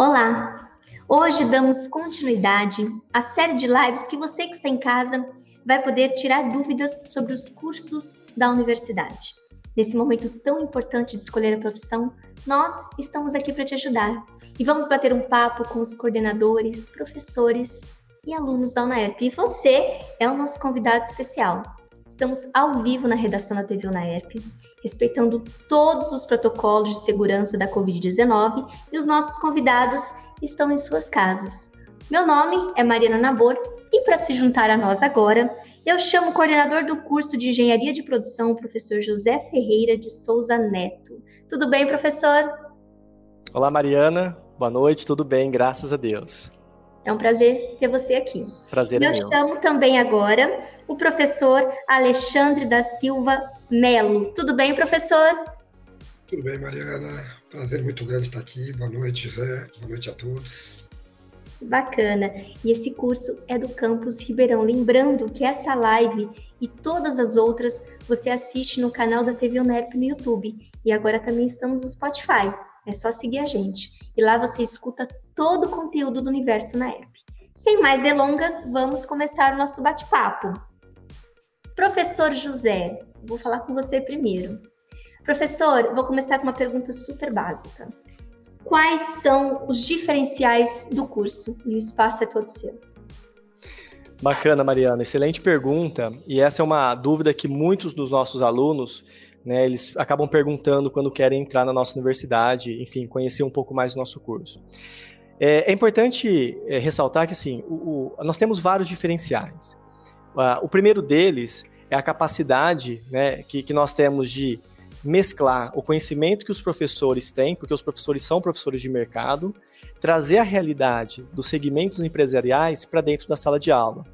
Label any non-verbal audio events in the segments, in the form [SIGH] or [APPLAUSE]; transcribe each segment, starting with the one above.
Olá! Hoje damos continuidade à série de lives que você que está em casa vai poder tirar dúvidas sobre os cursos da universidade. Nesse momento tão importante de escolher a profissão, nós estamos aqui para te ajudar e vamos bater um papo com os coordenadores, professores e alunos da UNAERP. E você é o nosso convidado especial. Estamos ao vivo na redação da TV UNAERP, respeitando todos os protocolos de segurança da Covid-19 e os nossos convidados estão em suas casas. Meu nome é Mariana Nabor e para se juntar a nós agora, eu chamo o coordenador do curso de Engenharia de Produção, o professor José Ferreira de Souza Neto. Tudo bem, professor? Olá, Mariana. Boa noite, tudo bem, graças a Deus. É um prazer ter você aqui. Prazer é Eu meu. chamo também agora o professor Alexandre da Silva Melo. Tudo bem, professor? Tudo bem, Mariana. Prazer muito grande estar aqui. Boa noite, José. Boa noite a todos. Bacana. E esse curso é do campus Ribeirão. Lembrando que essa live e todas as outras você assiste no canal da TV UNEP no YouTube. E agora também estamos no Spotify. É só seguir a gente. E lá você escuta todo o conteúdo do universo na app. Sem mais delongas, vamos começar o nosso bate-papo. Professor José, vou falar com você primeiro. Professor, vou começar com uma pergunta super básica. Quais são os diferenciais do curso? E o espaço é todo seu. Bacana, Mariana. Excelente pergunta. E essa é uma dúvida que muitos dos nossos alunos, né, eles acabam perguntando quando querem entrar na nossa universidade, enfim, conhecer um pouco mais do nosso curso. É, é importante é, ressaltar que, assim, o, o, nós temos vários diferenciais. O primeiro deles é a capacidade né, que, que nós temos de mesclar o conhecimento que os professores têm, porque os professores são professores de mercado, trazer a realidade dos segmentos empresariais para dentro da sala de aula.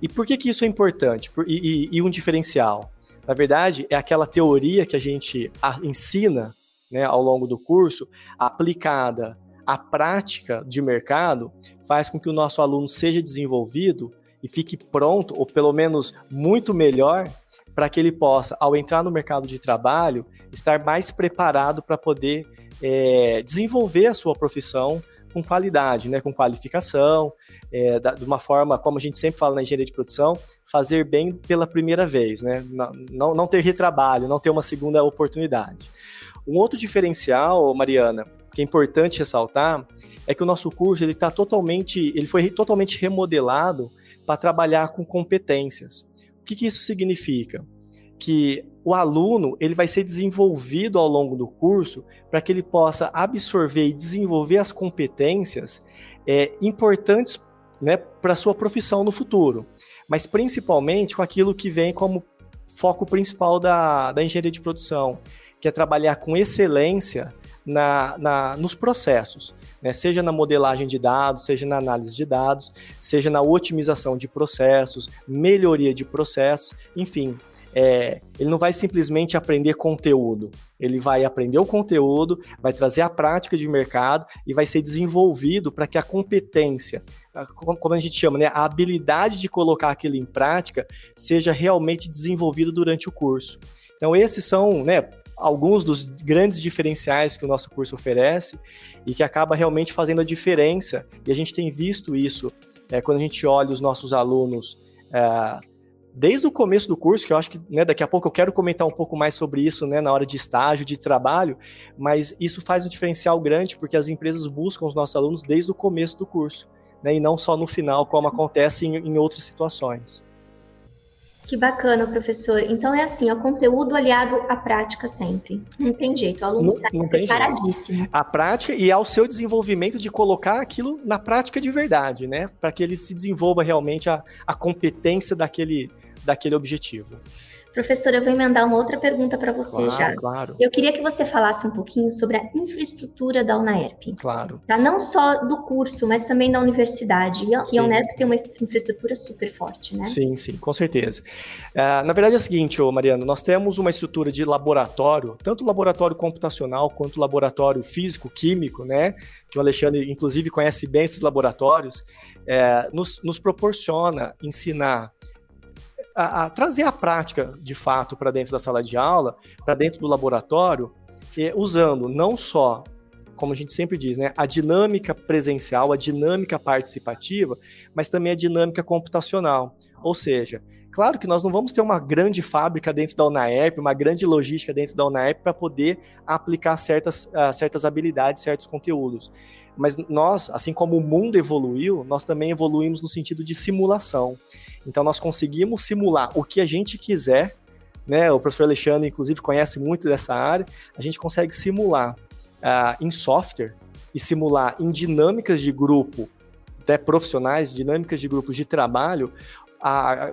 E por que, que isso é importante e, e, e um diferencial? Na verdade, é aquela teoria que a gente ensina né, ao longo do curso, aplicada à prática de mercado, faz com que o nosso aluno seja desenvolvido e fique pronto, ou pelo menos muito melhor, para que ele possa, ao entrar no mercado de trabalho, estar mais preparado para poder é, desenvolver a sua profissão com qualidade, né, com qualificação, é, da, de uma forma, como a gente sempre fala na engenharia de produção, fazer bem pela primeira vez, né, não, não ter retrabalho, não ter uma segunda oportunidade. Um outro diferencial, Mariana, que é importante ressaltar, é que o nosso curso ele está totalmente, ele foi totalmente remodelado para trabalhar com competências. O que, que isso significa? Que o aluno ele vai ser desenvolvido ao longo do curso para que ele possa absorver e desenvolver as competências é, importantes né, para a sua profissão no futuro, mas principalmente com aquilo que vem como foco principal da, da engenharia de produção, que é trabalhar com excelência na, na, nos processos né? seja na modelagem de dados, seja na análise de dados, seja na otimização de processos, melhoria de processos, enfim. É, ele não vai simplesmente aprender conteúdo, ele vai aprender o conteúdo, vai trazer a prática de mercado e vai ser desenvolvido para que a competência, como a gente chama, né, a habilidade de colocar aquilo em prática, seja realmente desenvolvido durante o curso. Então, esses são, né, alguns dos grandes diferenciais que o nosso curso oferece e que acaba realmente fazendo a diferença. E a gente tem visto isso é, quando a gente olha os nossos alunos é, desde o começo do curso, que eu acho que né, daqui a pouco eu quero comentar um pouco mais sobre isso né, na hora de estágio, de trabalho, mas isso faz um diferencial grande porque as empresas buscam os nossos alunos desde o começo do curso, né, e não só no final, como acontece em, em outras situações. Que bacana, professor. Então é assim, o conteúdo aliado à prática sempre. Não tem jeito, o aluno não, sai não preparadíssimo. Jeito. A prática e ao seu desenvolvimento de colocar aquilo na prática de verdade, né? Para que ele se desenvolva realmente a, a competência daquele, daquele objetivo. Professor, eu vou emendar uma outra pergunta para você claro, já. Claro. Eu queria que você falasse um pouquinho sobre a infraestrutura da UNAERP. Claro. Tá? Não só do curso, mas também da universidade. E a, a UNAERP tem uma infraestrutura super forte, né? Sim, sim, com certeza. Uh, na verdade é o seguinte, ô Mariano, nós temos uma estrutura de laboratório, tanto laboratório computacional quanto laboratório físico-químico, né? Que o Alexandre, inclusive, conhece bem esses laboratórios, é, nos, nos proporciona ensinar a, a trazer a prática de fato para dentro da sala de aula, para dentro do laboratório, usando não só como a gente sempre diz, né, a dinâmica presencial, a dinâmica participativa, mas também a dinâmica computacional. Ou seja, claro que nós não vamos ter uma grande fábrica dentro da UNAERP, uma grande logística dentro da UNAERP para poder aplicar certas, uh, certas habilidades, certos conteúdos. Mas nós, assim como o mundo evoluiu, nós também evoluímos no sentido de simulação. Então nós conseguimos simular o que a gente quiser, né? O professor Alexandre, inclusive, conhece muito dessa área. A gente consegue simular uh, em software e simular em dinâmicas de grupo, até profissionais, dinâmicas de grupos de trabalho, a,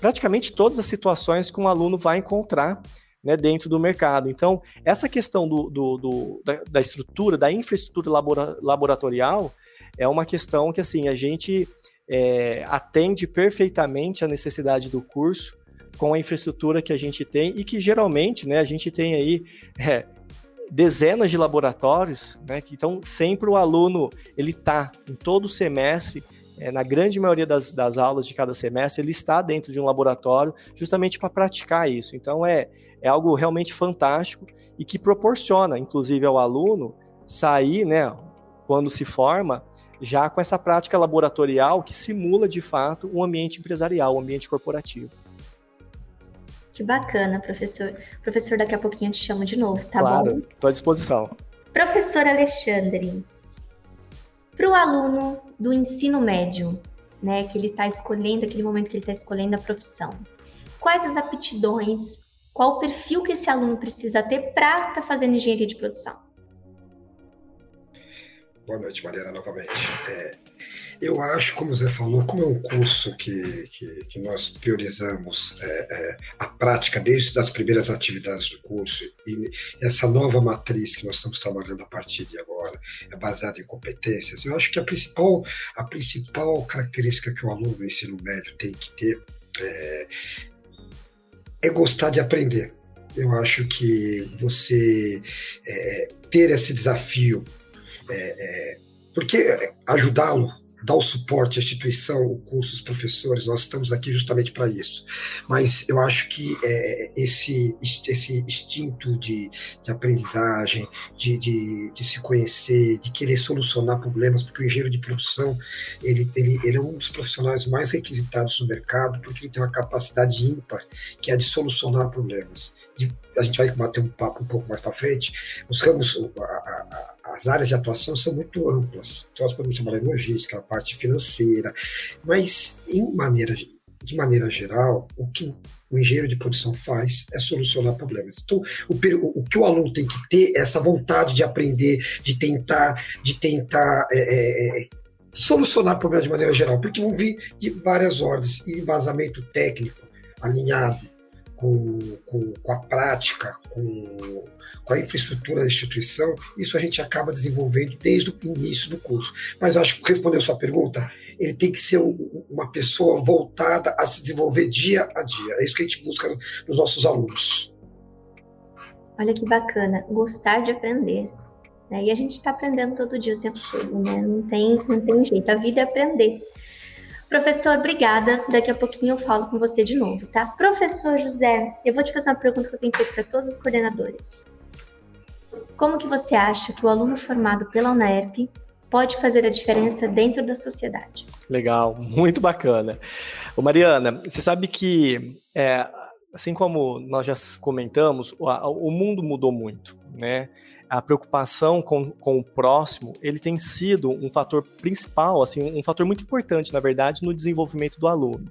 praticamente todas as situações que um aluno vai encontrar né, dentro do mercado. Então, essa questão do, do, do da, da, estrutura, da infraestrutura labora, laboratorial, é uma questão que assim a gente é, atende perfeitamente a necessidade do curso com a infraestrutura que a gente tem e que geralmente né, a gente tem aí é, dezenas de laboratórios, né, que então sempre o aluno ele está em todo semestre é, na grande maioria das, das aulas de cada semestre, ele está dentro de um laboratório justamente para praticar isso. Então, é, é algo realmente fantástico e que proporciona, inclusive, ao aluno sair, né, quando se forma, já com essa prática laboratorial que simula, de fato, um ambiente empresarial, um ambiente corporativo. Que bacana, professor. Professor, daqui a pouquinho eu te chamo de novo, tá claro, bom? Estou à disposição. Professor Alexandre, para o aluno do ensino médio, né, que ele está escolhendo, aquele momento que ele está escolhendo a profissão, quais as aptidões, qual o perfil que esse aluno precisa ter para estar tá fazendo engenharia de produção? Boa noite, Mariana, novamente. É, eu acho, como o Zé falou, como é um curso que, que, que nós priorizamos é, é, a prática desde as primeiras atividades do curso, e essa nova matriz que nós estamos trabalhando a partir de agora é baseada em competências, eu acho que a principal, a principal característica que o aluno do ensino médio tem que ter é, é gostar de aprender. Eu acho que você é, ter esse desafio, é, é, porque ajudá-lo dar o suporte à instituição, o curso, os professores, nós estamos aqui justamente para isso. Mas eu acho que é, esse, esse instinto de, de aprendizagem, de, de, de, se conhecer, de querer solucionar problemas, porque o engenheiro de produção ele, ele, ele é um dos profissionais mais requisitados no mercado, porque ele tem uma capacidade ímpar, que é de solucionar problemas de, a gente vai bater um papo um pouco mais para frente, os ramos, a, a, as áreas de atuação são muito amplas. Então, nós podemos trabalhar em logística, a parte financeira, mas em maneira, de maneira geral, o que o engenheiro de produção faz é solucionar problemas. Então, o, o, que o aluno tem que ter é essa vontade de aprender, de tentar, de tentar é, é, é solucionar problemas de maneira geral, porque vão vir de várias ordens, embasamento técnico alinhado, com, com, com a prática, com, com, a infraestrutura da instituição, isso a gente acaba desenvolvendo desde o início do curso. Mas acho que respondendo a sua pergunta, ele tem que ser um, uma pessoa voltada a se desenvolver dia a dia. É isso que a gente busca nos nossos alunos. Olha que bacana, gostar de aprender. Né? E a gente está aprendendo todo dia, o tempo todo, né? Não tem, não tem jeito, a vida é aprender. Professor, obrigada. Daqui a pouquinho eu falo com você de novo, tá? Professor José, eu vou te fazer uma pergunta que eu tenho feito para todos os coordenadores. Como que você acha que o aluno formado pela UNAERP pode fazer a diferença dentro da sociedade? Legal, muito bacana. Ô Mariana, você sabe que, é, assim como nós já comentamos, o, o mundo mudou muito, né? A preocupação com, com o próximo, ele tem sido um fator principal, assim, um fator muito importante, na verdade, no desenvolvimento do aluno.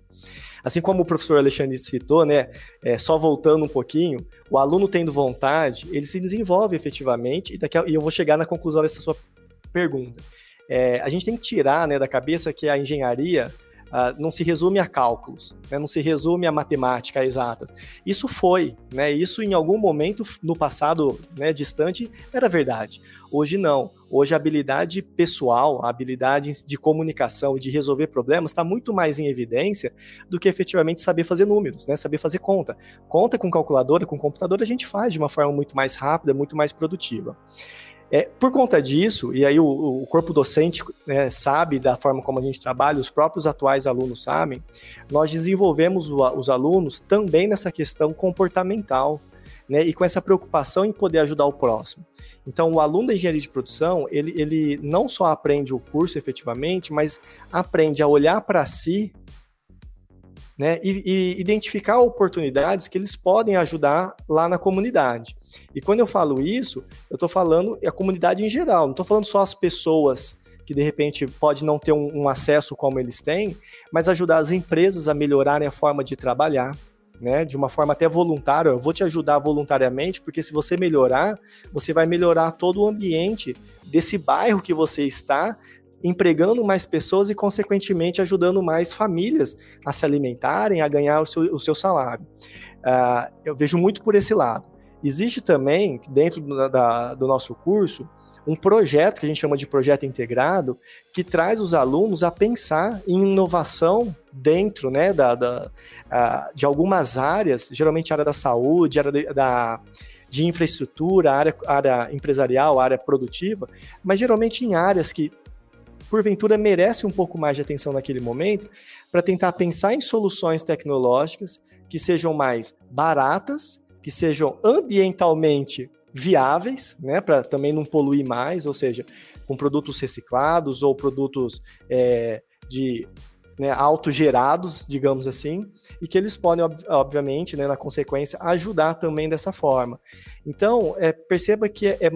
Assim como o professor Alexandre citou, né, é, só voltando um pouquinho, o aluno tendo vontade, ele se desenvolve efetivamente, e, daqui a, e eu vou chegar na conclusão dessa sua pergunta. É, a gente tem que tirar né, da cabeça que a engenharia Uh, não se resume a cálculos, né? não se resume a matemática exata. Isso foi, né? isso em algum momento no passado né, distante era verdade. Hoje não. Hoje a habilidade pessoal, a habilidade de comunicação de resolver problemas está muito mais em evidência do que efetivamente saber fazer números, né? saber fazer conta. Conta com calculadora, com computador, a gente faz de uma forma muito mais rápida, muito mais produtiva. É, por conta disso, e aí o, o corpo docente né, sabe da forma como a gente trabalha, os próprios atuais alunos sabem, nós desenvolvemos o, os alunos também nessa questão comportamental, né, e com essa preocupação em poder ajudar o próximo. Então, o aluno da engenharia de produção, ele, ele não só aprende o curso efetivamente, mas aprende a olhar para si né, e, e, identificar oportunidades que eles podem ajudar lá na comunidade. E quando eu falo isso, eu estou falando a comunidade em geral, não estou falando só as pessoas que de repente pode não ter um, um, acesso como eles têm, mas ajudar as empresas a melhorarem a forma de trabalhar, né, de uma forma até voluntária. Eu vou te ajudar voluntariamente, porque se você melhorar, você vai melhorar todo o ambiente desse bairro que você está, empregando mais pessoas e, consequentemente, ajudando mais famílias a se alimentarem, a ganhar o seu, o seu salário. Uh, eu vejo muito por esse lado. Existe também, dentro do, da, do nosso curso, um projeto que a gente chama de projeto integrado, que traz os alunos a pensar em inovação dentro né, da, da uh, de algumas áreas, geralmente área da saúde, área de, da, de infraestrutura, área, área empresarial, área produtiva, mas geralmente em áreas que porventura merece um pouco mais de atenção naquele momento, para tentar pensar em soluções tecnológicas que sejam mais baratas, que sejam ambientalmente viáveis, né, para também não poluir mais, ou seja, com produtos reciclados ou produtos é, de né, autogerados, digamos assim, e que eles podem, obviamente, né, na consequência, ajudar também dessa forma. Então, é, perceba que é, é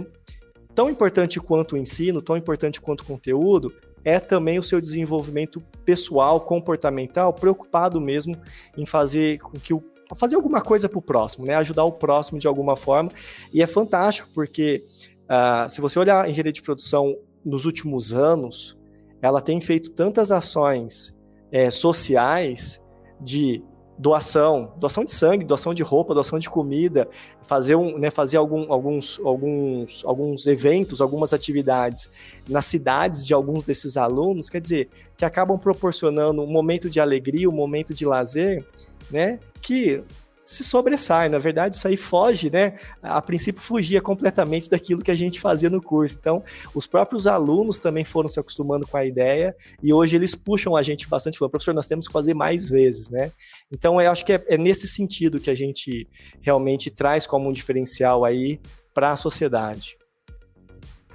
tão importante quanto o ensino, tão importante quanto o conteúdo, é também o seu desenvolvimento pessoal, comportamental, preocupado mesmo em fazer com que o fazer alguma coisa para o próximo, né? Ajudar o próximo de alguma forma. E é fantástico, porque uh, se você olhar a engenharia de produção nos últimos anos, ela tem feito tantas ações é, sociais de doação, doação de sangue, doação de roupa, doação de comida, fazer, um, né, fazer algum, alguns, alguns, alguns eventos, algumas atividades nas cidades de alguns desses alunos, quer dizer, que acabam proporcionando um momento de alegria, um momento de lazer, né, que se sobressai. Na verdade, isso aí foge, né? A princípio, fugia completamente daquilo que a gente fazia no curso. Então, os próprios alunos também foram se acostumando com a ideia e hoje eles puxam a gente bastante, falando, professor, nós temos que fazer mais vezes, né? Então, eu acho que é, é nesse sentido que a gente realmente traz como um diferencial aí para a sociedade.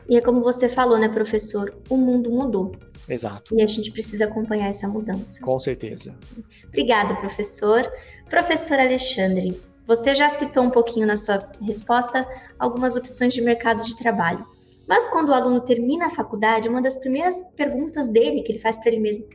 E é como você falou, né, professor? O mundo mudou. Exato. E a gente precisa acompanhar essa mudança. Com certeza. Obrigada, professor. Professor Alexandre, você já citou um pouquinho na sua resposta algumas opções de mercado de trabalho. Mas quando o aluno termina a faculdade, uma das primeiras perguntas dele, que ele faz para ele mesmo,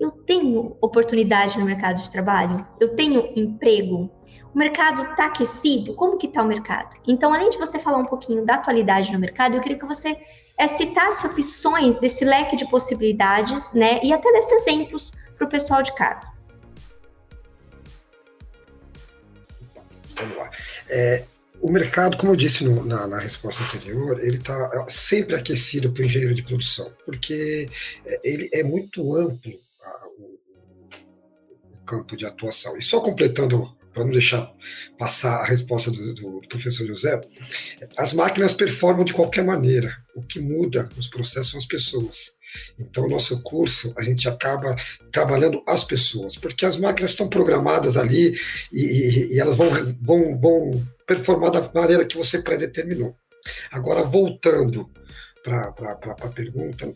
eu tenho oportunidade no mercado de trabalho? Eu tenho emprego? O mercado está aquecido? Como que está o mercado? Então, além de você falar um pouquinho da atualidade no mercado, eu queria que você é, citasse opções desse leque de possibilidades, né? E até desses exemplos para o pessoal de casa. Vamos lá. É, o mercado, como eu disse no, na, na, resposta anterior, ele está sempre aquecido para o engenheiro de produção, porque é, ele é muito amplo campo de atuação. E só completando, para não deixar passar a resposta do, do, professor José, as máquinas performam de qualquer maneira. O que muda nos processos são as pessoas. Então, nosso curso, a gente acaba trabalhando as pessoas, porque as máquinas estão programadas ali e, e, elas vão, vão, vão performar da maneira que você predeterminou. Agora, voltando para a pergunta,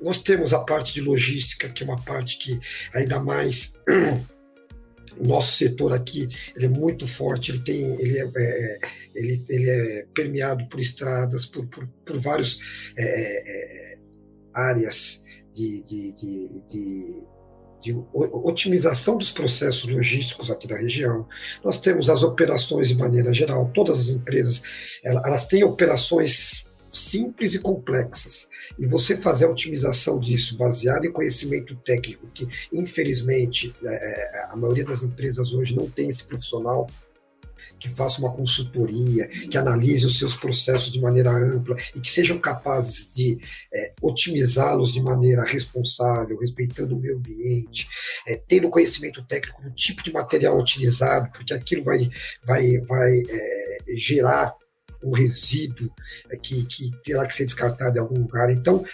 nós temos a parte de logística, que é uma parte que ainda mais [CLEARS THROAT] nosso setor aqui ele é muito forte, ele tem, ele é, é ele, ele é permeado por estradas, por, por, por várias é, é, áreas de, de, de, de, de otimização dos processos logísticos aqui da região. Nós temos as operações de maneira geral, todas as empresas elas têm operações simples e complexas. E você fazer a otimização disso baseado em conhecimento técnico, que infelizmente é, é, a maioria das empresas hoje não tem esse profissional que faça uma consultoria, que analise os seus processos de maneira ampla e que sejam capazes de é, otimizá-los de maneira responsável, respeitando o meio ambiente, é, tendo conhecimento técnico do tipo de material utilizado, porque aquilo vai, vai, vai é, gerar um resíduo é, que, que terá que ser descartado em algum lugar. Então,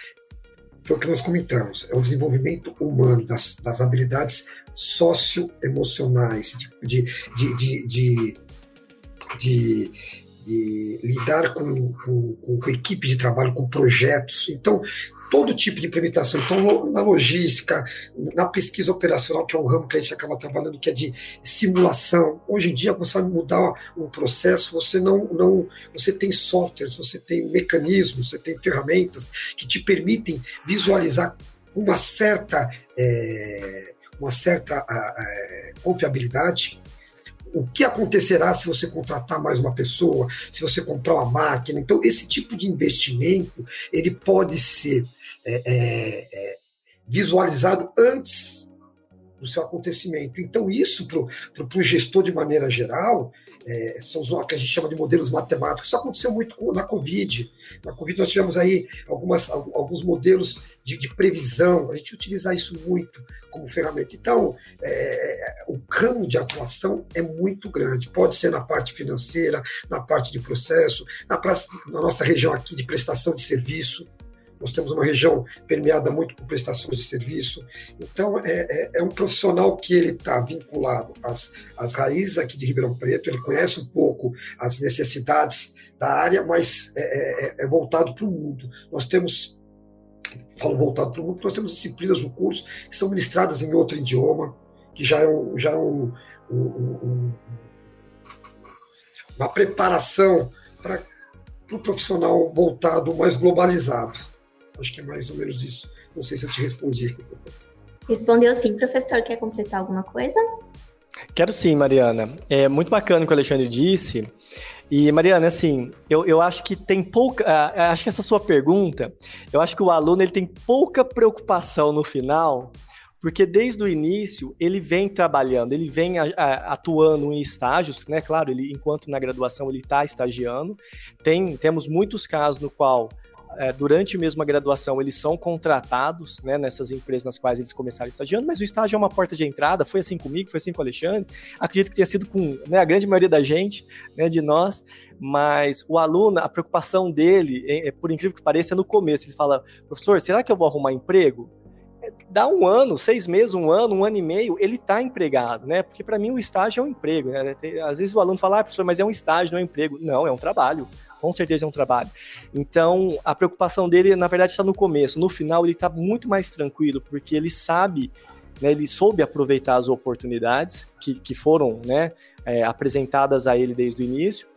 foi o que nós comentamos, é o desenvolvimento humano das, das habilidades socioemocionais, de, de, de, de, de, de lidar com, com, com equipes de trabalho, com projetos. Então, todo tipo de implementação. Então, na logística, na pesquisa operacional, que é um ramo que a gente acaba trabalhando, que é de simulação. Hoje em dia, você vai mudar um processo, você não, não, você tem softwares, você tem mecanismos, você tem ferramentas que te permitem visualizar uma certa, é, uma certa é, confiabilidade o que acontecerá se você contratar mais uma pessoa, se você comprar uma máquina. Então, esse tipo de investimento ele pode ser é, é, é, visualizado antes do seu acontecimento. Então, isso para o gestor de maneira geral, é, são os que a gente chama de modelos matemáticos. Isso aconteceu muito na Covid. Na Covid nós tivemos aí algumas, alguns modelos de, de previsão, a gente utiliza isso muito como ferramenta. Então, é, o campo de atuação é muito grande. Pode ser na parte financeira, na parte de processo, na, na nossa região aqui de prestação de serviço. Nós temos uma região permeada muito por prestações de serviço. Então, é, é, é um profissional que ele está vinculado às, às raízes aqui de Ribeirão Preto, ele conhece um pouco as necessidades da área, mas é, é, é voltado para o mundo. Nós temos, falo voltado para o mundo, nós temos disciplinas no curso que são ministradas em outro idioma, que já é, um, já é um, um, uma preparação para o pro profissional voltado mais globalizado. Acho que é mais ou menos isso. Não sei se eu te respondi. Respondeu sim. Professor, quer completar alguma coisa? Quero sim, Mariana. É muito bacana o que o Alexandre disse. E, Mariana, assim, eu, eu acho que tem pouca. Uh, acho que essa sua pergunta, eu acho que o aluno ele tem pouca preocupação no final, porque desde o início ele vem trabalhando, ele vem a, a, atuando em estágios, né? Claro, ele, enquanto na graduação ele está estagiando. Tem, temos muitos casos no qual é, durante mesmo a graduação, eles são contratados né, nessas empresas nas quais eles começaram estagiando, mas o estágio é uma porta de entrada, foi assim comigo, foi assim com o Alexandre, acredito que tenha sido com né, a grande maioria da gente, né, de nós, mas o aluno, a preocupação dele, é, é, por incrível que pareça, é no começo, ele fala, professor, será que eu vou arrumar emprego? É, dá um ano, seis meses, um ano, um ano e meio, ele está empregado, né? Porque para mim o estágio é um emprego. Né? Às vezes o aluno fala, ah, professor, mas é um estágio, não é um emprego. Não, é um trabalho com certeza é um trabalho. Então, a preocupação dele, na verdade, está no começo. No final, ele está muito mais tranquilo, porque ele sabe, né, ele soube aproveitar as oportunidades que, que foram né, é, apresentadas a ele desde o início.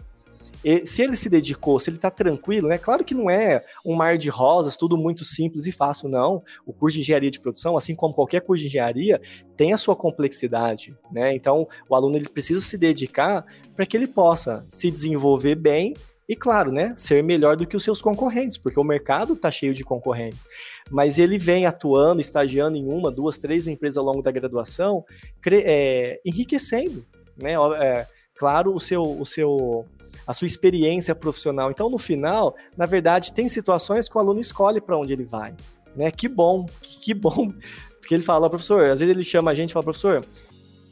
E se ele se dedicou, se ele está tranquilo, né? Claro que não é um mar de rosas, tudo muito simples e fácil, não. O curso de engenharia de produção, assim como qualquer curso de engenharia, tem a sua complexidade, né? Então, o aluno ele precisa se dedicar para que ele possa se desenvolver bem e claro, né, ser melhor do que os seus concorrentes, porque o mercado está cheio de concorrentes. Mas ele vem atuando, estagiando em uma, duas, três empresas ao longo da graduação, é, enriquecendo, né? É, claro, o seu, o seu, a sua experiência profissional. Então, no final, na verdade, tem situações que o aluno escolhe para onde ele vai, né? Que bom, que bom, porque ele fala, professor, às vezes ele chama a gente e fala, professor,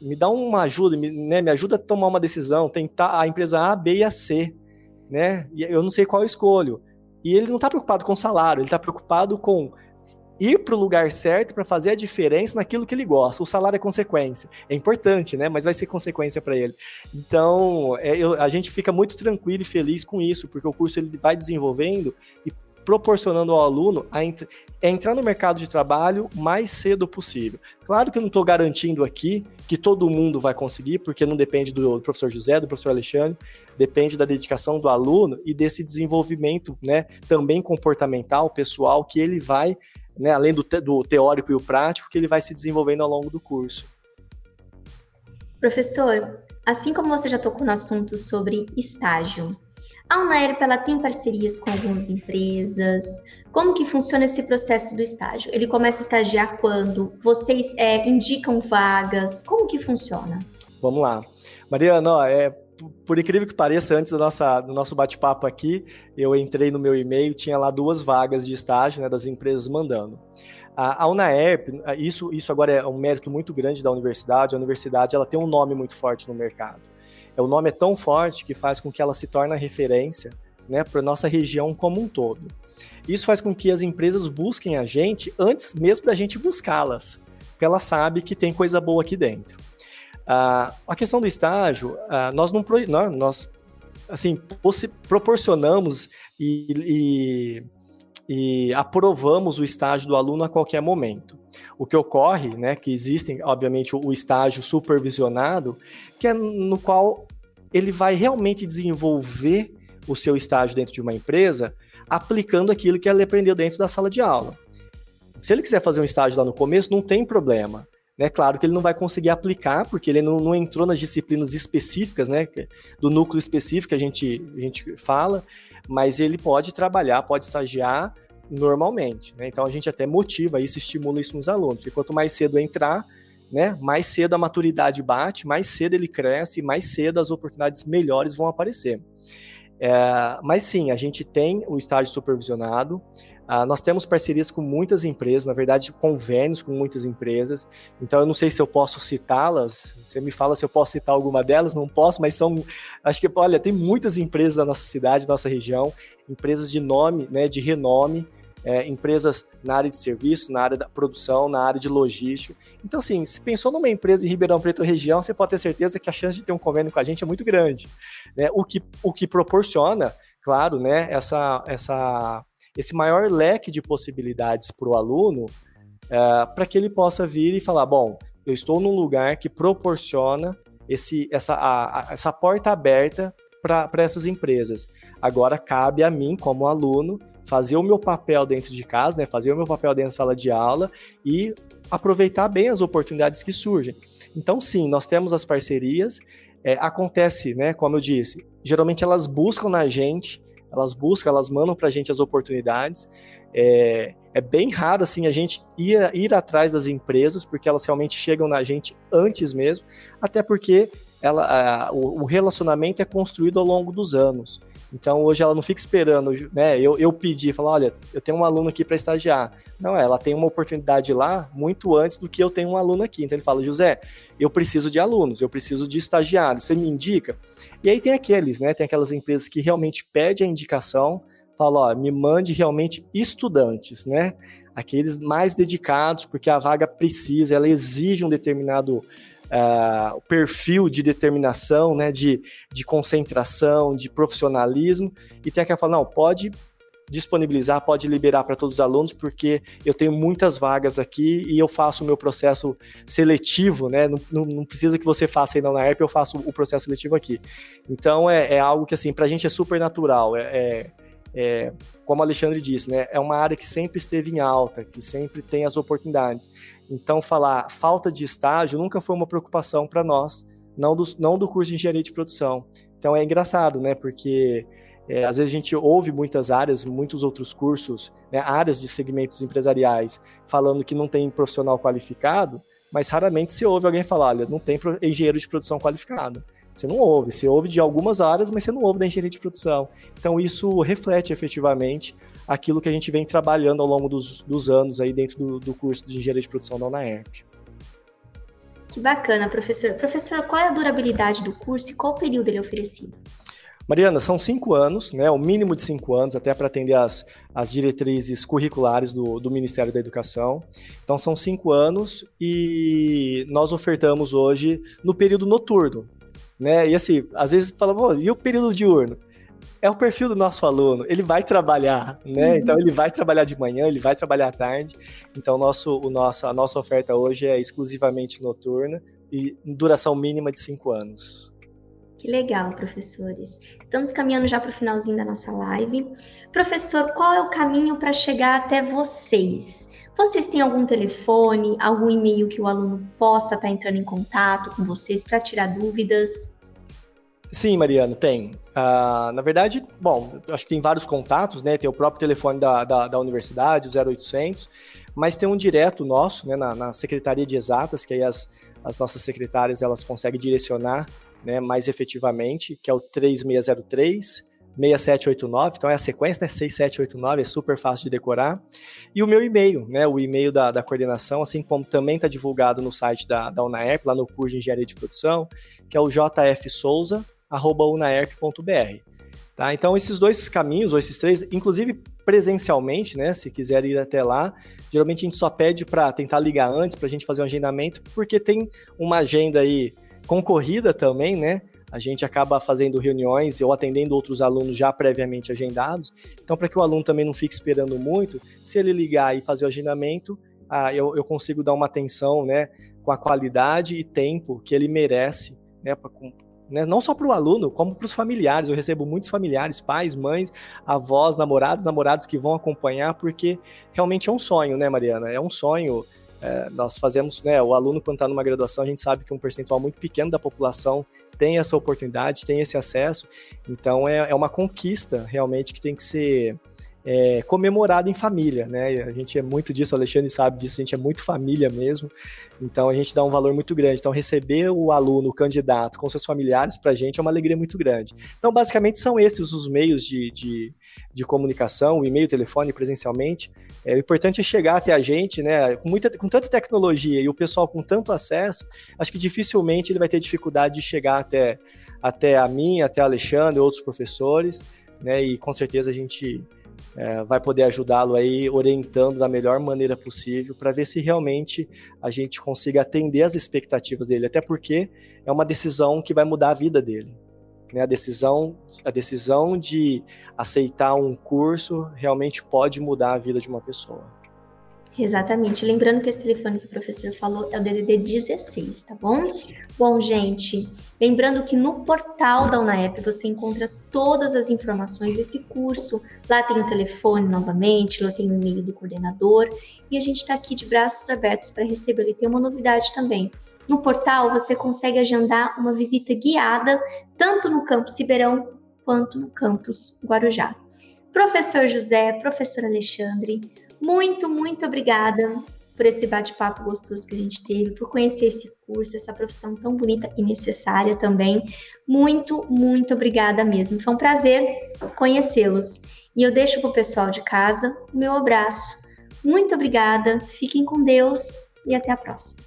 me dá uma ajuda, me, né, me ajuda a tomar uma decisão, tentar a empresa A, B e a C né? E eu não sei qual eu escolho. E ele não está preocupado com salário, ele está preocupado com ir para o lugar certo para fazer a diferença naquilo que ele gosta. O salário é consequência. É importante, né? Mas vai ser consequência para ele. Então, é, eu, a gente fica muito tranquilo e feliz com isso, porque o curso ele vai desenvolvendo e proporcionando ao aluno a ent é entrar no mercado de trabalho mais cedo possível. Claro que eu não estou garantindo aqui que todo mundo vai conseguir, porque não depende do professor José, do professor Alexandre, depende da dedicação do aluno e desse desenvolvimento, né, também comportamental, pessoal, que ele vai, né, além do, te do teórico e o prático, que ele vai se desenvolvendo ao longo do curso. Professor, assim como você já tocou no assunto sobre estágio, a Unaerp ela tem parcerias com algumas empresas. Como que funciona esse processo do estágio? Ele começa a estagiar quando? Vocês é, indicam vagas? Como que funciona? Vamos lá. Mariana, ó, é, por incrível que pareça, antes do, nossa, do nosso bate-papo aqui, eu entrei no meu e-mail, tinha lá duas vagas de estágio né, das empresas mandando. A, a Unaerp, isso, isso agora é um mérito muito grande da universidade, a universidade ela tem um nome muito forte no mercado. É, o nome é tão forte que faz com que ela se torne referência né, para a nossa região como um todo. Isso faz com que as empresas busquem a gente antes mesmo da gente buscá-las, porque ela sabe que tem coisa boa aqui dentro. Ah, a questão do estágio, ah, nós, não, nós assim, proporcionamos e, e, e, aprovamos o estágio do aluno a qualquer momento. O que ocorre, né, que existem, obviamente, o estágio supervisionado, que é no qual ele vai realmente desenvolver o seu estágio dentro de uma empresa aplicando aquilo que ele aprendeu dentro da sala de aula. Se ele quiser fazer um estágio lá no começo, não tem problema. É claro que ele não vai conseguir aplicar, porque ele não, não, entrou nas disciplinas específicas, né, do núcleo específico que a gente, a gente fala, mas ele pode trabalhar, pode estagiar normalmente. Né? Então a gente até motiva isso, estimula isso nos alunos, porque quanto mais cedo entrar, né, mais cedo a maturidade bate, mais cedo ele cresce, mais cedo as oportunidades melhores vão aparecer. É, mas sim, a gente tem o estágio supervisionado, Uh, nós temos parcerias com muitas empresas, na verdade, convênios com muitas empresas. Então, eu não sei se eu posso citá-las. Você me fala se eu posso citar alguma delas, não posso, mas são. Acho que, olha, tem muitas empresas na nossa cidade, nossa região, empresas de nome, né, de renome, é, empresas na área de serviço, na área da produção, na área de logística. Então, assim, se pensou numa empresa em Ribeirão Preto região, você pode ter certeza que a chance de ter um convênio com a gente é muito grande. Né? O, que, o que proporciona, claro, né, essa. essa esse maior leque de possibilidades para o aluno, é, para que ele possa vir e falar: bom, eu estou num lugar que proporciona esse, essa, a, a, essa porta aberta para essas empresas. Agora cabe a mim, como aluno, fazer o meu papel dentro de casa, né, fazer o meu papel dentro da sala de aula e aproveitar bem as oportunidades que surgem. Então, sim, nós temos as parcerias. É, acontece, né, como eu disse, geralmente elas buscam na gente elas buscam, elas mandam para a gente as oportunidades. É, é, bem raro assim a gente ir, ir atrás das empresas, porque elas realmente chegam na gente antes mesmo, até porque ela, a, o, o relacionamento é construído ao longo dos anos. Então hoje ela não fica esperando, né? Eu, eu pedi, falar, olha, eu tenho um aluno aqui para estagiar. Não, ela tem uma oportunidade lá muito antes do que eu tenho um aluno aqui. Então ele fala, José, eu preciso de alunos, eu preciso de estagiários, você me indica? E aí tem aqueles, né? Tem aquelas empresas que realmente pedem a indicação, falam, ó, me mande realmente estudantes, né? Aqueles mais dedicados, porque a vaga precisa, ela exige um determinado uh, perfil de determinação, né, de, de concentração, de profissionalismo, e tem aquela que fala, não, pode disponibilizar, pode liberar para todos os alunos, porque eu tenho muitas vagas aqui e eu faço o meu processo seletivo, né? Não, não, não precisa que você faça ainda na ERP, eu faço o processo seletivo aqui. Então é, é algo que assim, para a gente é super natural. É, é, é, como o Alexandre disse, né? É uma área que sempre esteve em alta, que sempre tem as oportunidades. Então, falar falta de estágio nunca foi uma preocupação para nós, não do, não do curso de engenharia de produção. Então, é engraçado, né? Porque é, às vezes a gente ouve muitas áreas, muitos outros cursos, né, áreas de segmentos empresariais, falando que não tem profissional qualificado, mas raramente se ouve alguém falar, olha, não tem engenheiro de produção qualificado. Você não ouve, você ouve de algumas áreas, mas você não ouve da engenharia de produção. Então isso reflete efetivamente aquilo que a gente vem trabalhando ao longo dos, dos anos aí dentro do, do curso de engenharia de produção da UNAERP. Que bacana, professor. Professor, qual é a durabilidade do curso e qual período ele é oferecido? Mariana, são cinco anos, né, o mínimo de cinco anos, até para atender as, as diretrizes curriculares do, do Ministério da Educação. Então, são cinco anos e nós ofertamos hoje no período noturno. Né? E assim, às vezes fala, e o período diurno? é o perfil do nosso aluno. Ele vai trabalhar, né? Uhum. Então ele vai trabalhar de manhã, ele vai trabalhar à tarde. Então nosso, o nosso, a nossa oferta hoje é exclusivamente noturna e duração mínima de cinco anos. Que legal, professores. Estamos caminhando já para o finalzinho da nossa live. Professor, qual é o caminho para chegar até vocês? Vocês têm algum telefone, algum e-mail que o aluno possa estar tá entrando em contato com vocês para tirar dúvidas? Sim, Mariano, tem. Uh, na verdade, bom, acho que tem vários contatos, né? Tem o próprio telefone da, da, da universidade, o 0800, mas tem um direto nosso, né, na, na, Secretaria de Exatas, que aí as, as nossas secretárias elas conseguem direcionar né, mais efetivamente, que é o 3603 6789, então é a sequência, né? 6789, é super fácil de decorar. E o meu e-mail, né? O e-mail da, da coordenação, assim como também está divulgado no site da, da UNAERP, lá no curso de Engenharia de Produção, que é o jfsouza, unaerp.br. Tá? Então, esses dois caminhos, ou esses três, inclusive presencialmente, né? Se quiser ir até lá, geralmente a gente só pede para tentar ligar antes, para a gente fazer um agendamento, porque tem uma agenda aí concorrida também, né? a gente acaba fazendo reuniões ou atendendo outros alunos já previamente agendados. Então, para que o aluno também não fique esperando muito, se ele ligar e fazer o agendamento, ah, eu, eu consigo dar uma atenção né, com a qualidade e tempo que ele merece, né, né, não só para o aluno, como para os familiares. Eu recebo muitos familiares, pais, mães, avós, namorados, namoradas que vão acompanhar, porque realmente é um sonho, né, Mariana? É um sonho. É, nós fazemos, né, o aluno, quando está numa graduação, a gente sabe que um percentual muito pequeno da população tem essa oportunidade, tem esse acesso. Então, é, é uma conquista realmente que tem que ser é, comemorado em família, né? A gente é muito disso, o Alexandre sabe disso, a gente é muito família mesmo, então a gente dá um valor muito grande. Então, receber o aluno, o candidato, com seus familiares, para a gente é uma alegria muito grande. Então, basicamente, são esses os meios de, de, de comunicação, o e-mail, o telefone, presencialmente. É, o importante é chegar até a gente, né? Com, muita, com tanta tecnologia e o pessoal com tanto acesso, acho que dificilmente ele vai ter dificuldade de chegar até, até a mim, até a Alexandre, outros professores, né? E com certeza a gente é, vai poder ajudá-lo aí orientando da melhor maneira possível para ver se realmente a gente consiga atender as expectativas dele, até porque é uma decisão que vai mudar a vida dele. Né? A, decisão, a decisão de aceitar um curso realmente pode mudar a vida de uma pessoa. Exatamente. Lembrando que esse telefone que o professor falou é o DDD 16, tá bom? Bom, gente, lembrando que no portal da UNAEP você encontra todas as informações desse curso. Lá tem o telefone novamente, lá tem o e-mail do coordenador e a gente está aqui de braços abertos para receber. E tem uma novidade também. No portal você consegue agendar uma visita guiada tanto no campus Ribeirão quanto no campus Guarujá. Professor José, professor Alexandre, muito, muito obrigada por esse bate-papo gostoso que a gente teve, por conhecer esse curso, essa profissão tão bonita e necessária também. Muito, muito obrigada mesmo. Foi um prazer conhecê-los. E eu deixo para o pessoal de casa o meu abraço. Muito obrigada, fiquem com Deus e até a próxima.